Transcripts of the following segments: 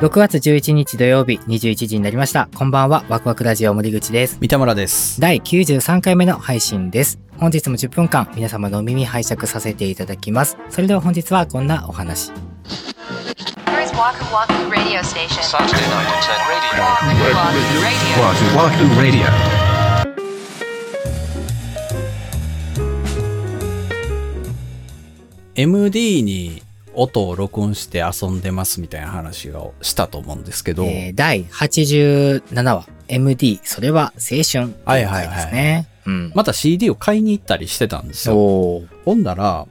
6月11日土曜日21時になりました。こんばんはワクワクラジオ森口です。三田村です。第93回目の配信です。本日も10分間皆様のお耳拝借させていただきます。それでは本日はこんなお話。MD に音を録音して遊んでますみたいな話をしたと思うんですけど、えー第87話 MD それは青春はいはいはいとう回ですね。うん。また CD を買いに行ったりしてたんですよ。ほんだら、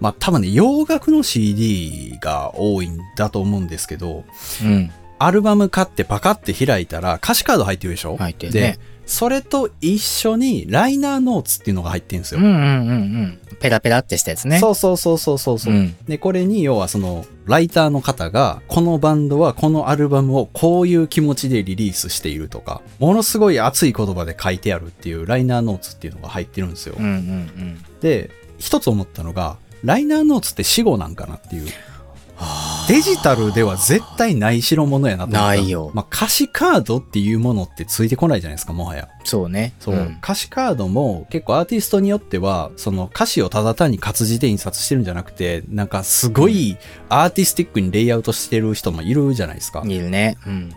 まあ多分ね、洋楽の CD が多いんだと思うんですけど、うん。アルバム買ってパカって開いたら歌詞カード入ってるでしょ？入ってるねで、それと一緒にライナーノーツっていうのが入ってるんですよ。うんうんうんうん。ペラペラってしたやつね。そうそうそうそうそうそう、うんで、これに要はその、ライターの方が、このバンドはこのアルバムをこういう気持ちでリリースしているとか、ものすごい熱い言葉で書いてあるっていうライナーノーツっていうのが入ってるんですよ。うんうんうん。で、一つ思ったのが、ライナーノーツって死語なんかなっていう。デジタルでは絶対ない代物やなと思った。ないよまあ、歌詞カードっていうものってついてこないじゃないですか、もはや。そうね。そう、ん歌詞カードも結構アーティストによっては、その歌詞をただ単に活字で印刷してるんじゃなくて、なんかすごいアーティスティックにレイアウトしてる人もいるじゃないですか。いるね。うん。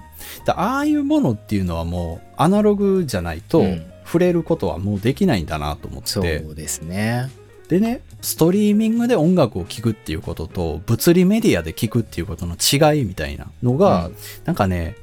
だああいうものっていうのはもうアナログじゃないとうん触れることはもうできないんだなと思って。そうですね。でね、ストリーミングで音楽を聴くっていうことと、物理メディアで聴くっていうことの違いみたいなのが、うんなんかね、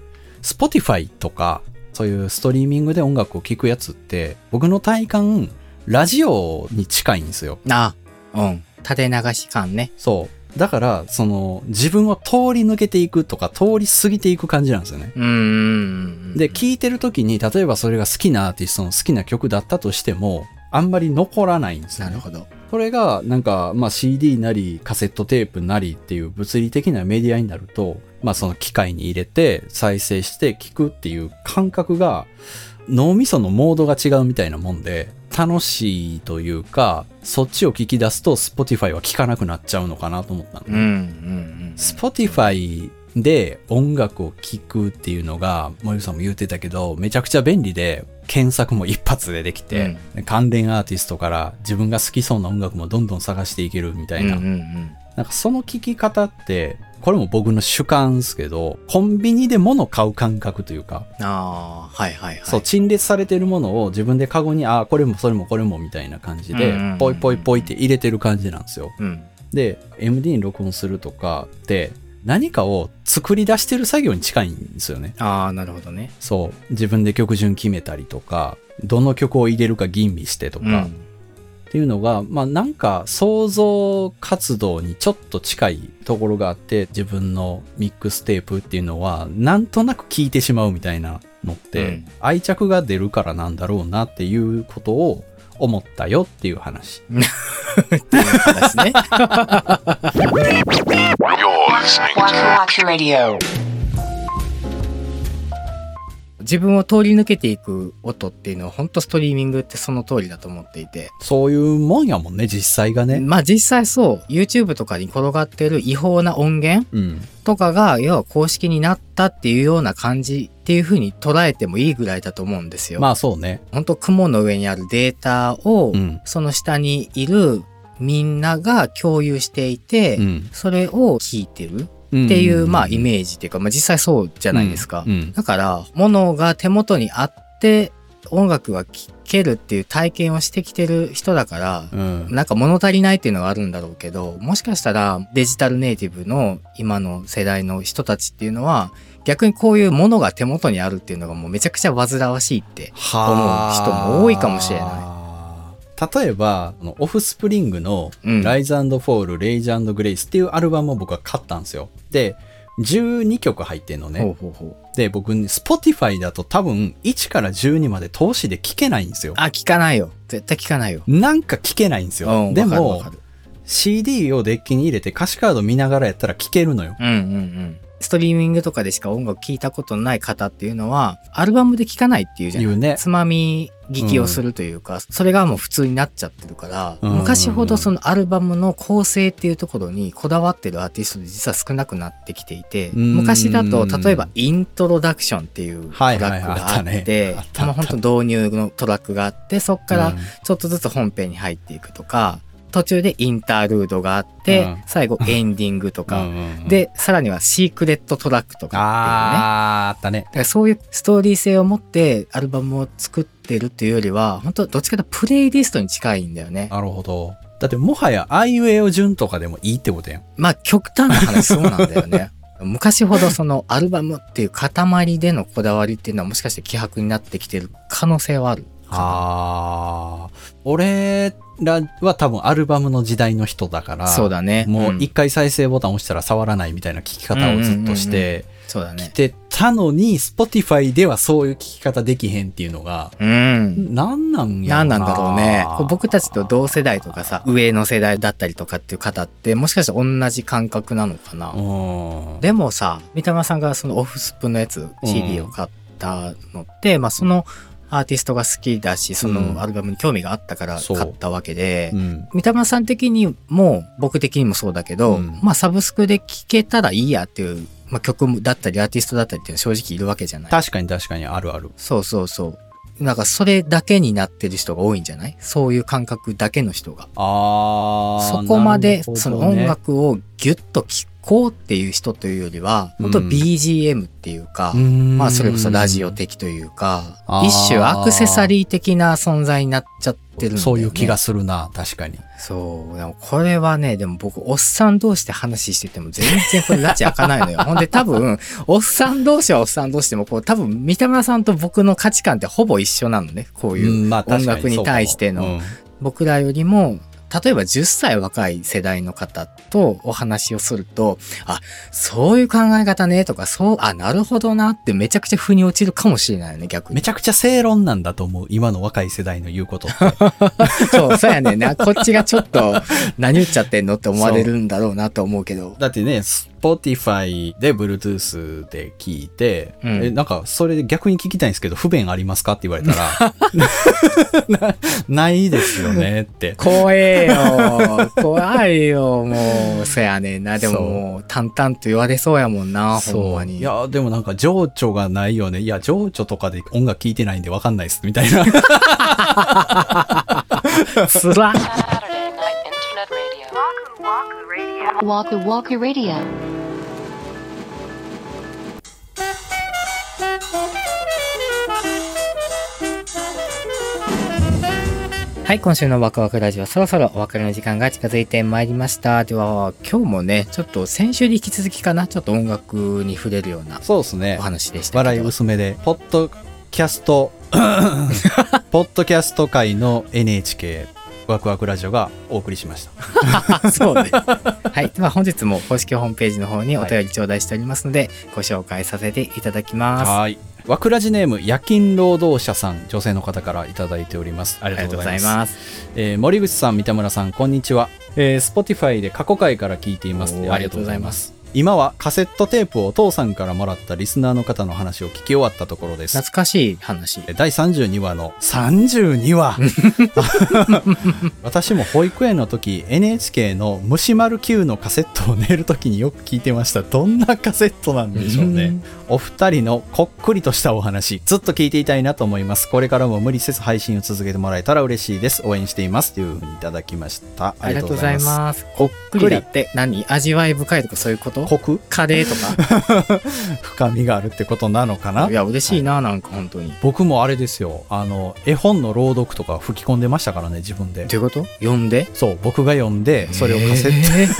Spotify とか、そういうストリーミングで音楽を聴くやつって、僕の体感、ラジオに近いんですよ。あ、うん。縦流し感ね。そう。だから、その、自分を通り抜けていくとか、通り過ぎていく感じなんですよね。うん。で、聴いてる時に、例えばそれが好きなアーティストの好きな曲だったとしても、あんまり残らないんですよね。なるほど。これが、なんか、まあ CD なり、カセットテープなりっていう物理的なメディアになると、まあその機械に入れて、再生して聞くっていう感覚が、脳みそのモードが違うみたいなもんで、楽しいというか、そっちを聞き出すと Spotify は聞かなくなっちゃうのかなと思ったの。うんうんうん。Spotify で音楽を聴くっていうのが、森さんも言ってたけど、めちゃくちゃ便利で、検索も一発でできて、関連アーティストから自分が好きそうな音楽もどんどん探していけるみたいな。うんうんうん。なんかその聴き方って、これも僕の主観ですけど、コンビニで物買う感覚というか、ああ、はいはいはい。そう、陳列されてるものを自分でカゴに、ああ、これもそれもこれもみたいな感じでうんうんうん、ポイポイポイって入れてる感じなんですよ。うん。で、MD に録音するとかって、何かを作り出してる作業に近いんですよね。ああ、なるほどね。そう。自分で曲順決めたりとか、どの曲を入れるか吟味してとか、うんっていうのが、まあなんか想像活動にちょっと近いところがあって、自分のミックステープっていうのは、なんとなく聴いてしまうみたいなのって、うん愛着が出るからなんだろうなっていうことを思ったよっていう話。っていう話ね。自分を通り抜けていく音っていうのは本当ストリーミングってその通りだと思っていて。そういうもんやもんね、実際がね。まあ実際そう、YouTube とかに転がってる違法な音源うん。とかが、要は公式になったっていうような感じっていう風に捉えてもいいぐらいだと思うんですよ。まあそうね。本当雲の上にあるデータを、うんその下にいるみんなが共有していて、うん。それを聞いてるっっていう、まあイメージっていうか、まあ実際そうじゃないですか。うんうんだから、物が手元にあって、音楽が聴けるっていう体験をしてきてる人だから、うん。なんか物足りないっていうのがあるんだろうけど、もしかしたらデジタルネイティブの今の世代の人たちっていうのは、逆にこういうものが手元にあるっていうのがもうめちゃくちゃ煩わしいって思う人も多いかもしれない。例えば、あのオフスプリングのうん Rise Fall、Rage Grace っていうアルバムを僕は買ったんですよ。で、12曲入ってんのね。ほうほうほう。で、僕、Spotify だと多分1から12まで通しで聴けないんですよ。あ、聞かないよ。絶対聞かないよ。なんか聴けないんですよ。うん、でもわかるわか、る CD をデッキに入れて歌詞カード見ながらやったら聴けるのよ。うんうんうん。ストリーミングとかでしか音楽聴いたことのない方っていうのは、アルバムで聴かないっていうじゃない？ね。つまみ聞きをするというか、それがもう普通になっちゃってるから、うん。昔ほどそのアルバムの構成っていうところにこだわってるアーティストで実は少なくなってきていて、うん。昔だと例えばイントロダクションっていうトラックがあってあっ、たあった。もう本当導入のトラックがあって、そっからうん。ちょっとずつ本編に入っていくとか、途中でインタールードがあって、うん最後エンディングとか、うんで、さらにはシークレットトラックとかっていうね。あったね。だからそういうストーリー性を持ってアルバムを作ってるっていうよりは、本当どっちかというとプレイリストに近いんだよね。なるほど。だってもはや、あいうえお順とかでもいいってことやん。まあ極端な話そうなんだよね。昔ほどそのアルバムっていう塊でのこだわりっていうのはもしかして希薄になってきてる可能性はあるかああ。俺らは多分アルバムの時代の人だから、な。そうだね。もう一回再生ボタン押したら触らないみたいな聞き方をずっとして。きてたのに、Spotify ではそういう聞き方できへんっていうのが、うん。なんなんやろ何なんだろうね。僕たちと同世代とかさ、上の世代だったりとかっていう方って、もしかして同じ感覚なのかな。うん。でもさ、三玉さんがそのオフスプのやつ、CD を買ったのって、まあそのアーティストが好きだし、そうんのアルバムに興味があったから買ったわけでう、ん。三玉さん的にも、僕的にもそうだけど、うんまあサブスクで聴けたらいいやっていう、まあ曲だったりアーティストだったりっていうのは正直いるわけじゃない。確かに確かにあるある。そうそうそう。なんかそれだけになってる人が多いんじゃない？そういう感覚だけの人が。ああ。そこまで、その音楽をギュッと聴こうっていう人というよりは、本当うん BGM っていうか、ままあそれこそラジオ的というか一種アクセサリー的な存在になっちゃってるんだよね。そういう気がするな、確かに。そう。でもこれはね、でも僕、おっさん同士で話してても全然これ拉致開かないのよ。ほんで多分、おっさん同士はおっさん同士でも、こう多分、三田村さんと僕の価値観ってほぼ一緒なのね。こういう。音楽に対しての僕らよりも、例えば10歳若い世代の方とお話をすると、あ、そういう考え方ねとか、そう、あ、なるほどなってめちゃくちゃ腑に落ちるかもしれないよね、逆に。うんめちゃくちゃ正論なんだと思う。今の若い世代の言うこと。そう、そうやねんな。こっちがちょっと、何言っちゃってんのって思われるんだろうなと思うけど。だってね、Spotify で Bluetooth で聞いて、うんえ、なんかそれで逆に聞きたいんですけど、不便ありますかって言われたら、な ないですよねって。怖えよ。怖いよ、もう。そやねんな。でももう、淡々と言われそうやもんな、ほんまに。いや、でもなんか情緒がないよね。いや、情緒とかで音楽聴いてないんでわかんないです。みたいな。つら。Waku Waku Radio. はい、今週のワクワクラジオ、そろそろお別れの時間が近づいてまいりました。では、今日もね、ちょっと先週に引き続きかな、ちょっと音楽に触れるようなそうですねお。話でしたけど。笑い薄めで、ポッドキャスト、ポッドキャスト界の NHK ワクワクラジオがお送りしました。そうね。はい。では本日も公式ホームページの方にお便り頂戴しておりますので、ご紹介させていただきます。はい。ワクラジネーム、夜勤労働者さん、女性の方からいただいております。ありがとうございす。ます。えー森口さん、三田村さん、こんにちは。えー、Spotify で過去回から聞いています。ありがとうございます。今はカセットテープをお父さんからもらったリスナーの方の話を聞き終わったところです。懐かしい話。第32話の。32話。私も保育園の時 NHK の虫丸 Q のカセットを寝る時によく聞いてました。どんなカセットなんでしょうね。お二人のこっくりとしたお話ずっと聞いていたいなと思います。これからも無理せず配信を続けてもらえたら嬉しいです。応援しています。というふうにいただきました。ありがとうございます。こっくりだって何？味わい深いとかそういうこと？コク？カレーとか？深みがあるってことなのかな？いや、嬉しいな、なんか本当に。僕もあれですよあの絵本の朗読とか吹き込んでましたからね自分でどういうこと？読んで？そう、僕が読んで、それをカセッ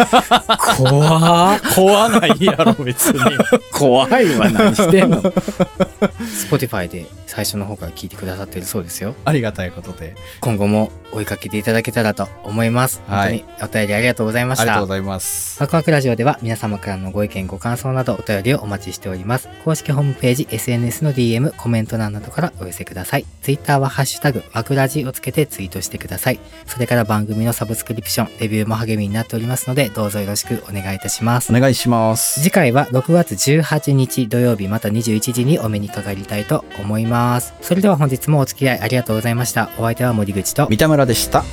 ト。怖っ 怖ないやろ、別に。怖いわ、何してんの ?Spotify で最初の方から聞いてくださってるそうですよ。ありがたいことで。今後も追いかけていただけたらと思います。はい本当にお便りありがとうございました。ありがとうございます。ワクワクラジオでは皆様かからのご意見、ご感想などお便りをお待ちしております。公式ホームページ、SNS の DM、コメント欄などからお寄せください。Twitter はハッシュタグ、わくらじをつけてツイートしてください。それから番組のサブスクリプション、レビューも励みになっておりますので、どうぞよろしくお願いいたしますお。願いします。次回は6月18日土曜日また21時にお目にかかりたいと思います。それでは本日もお付き合いありがとうございました。お相手は森口と三田村でした。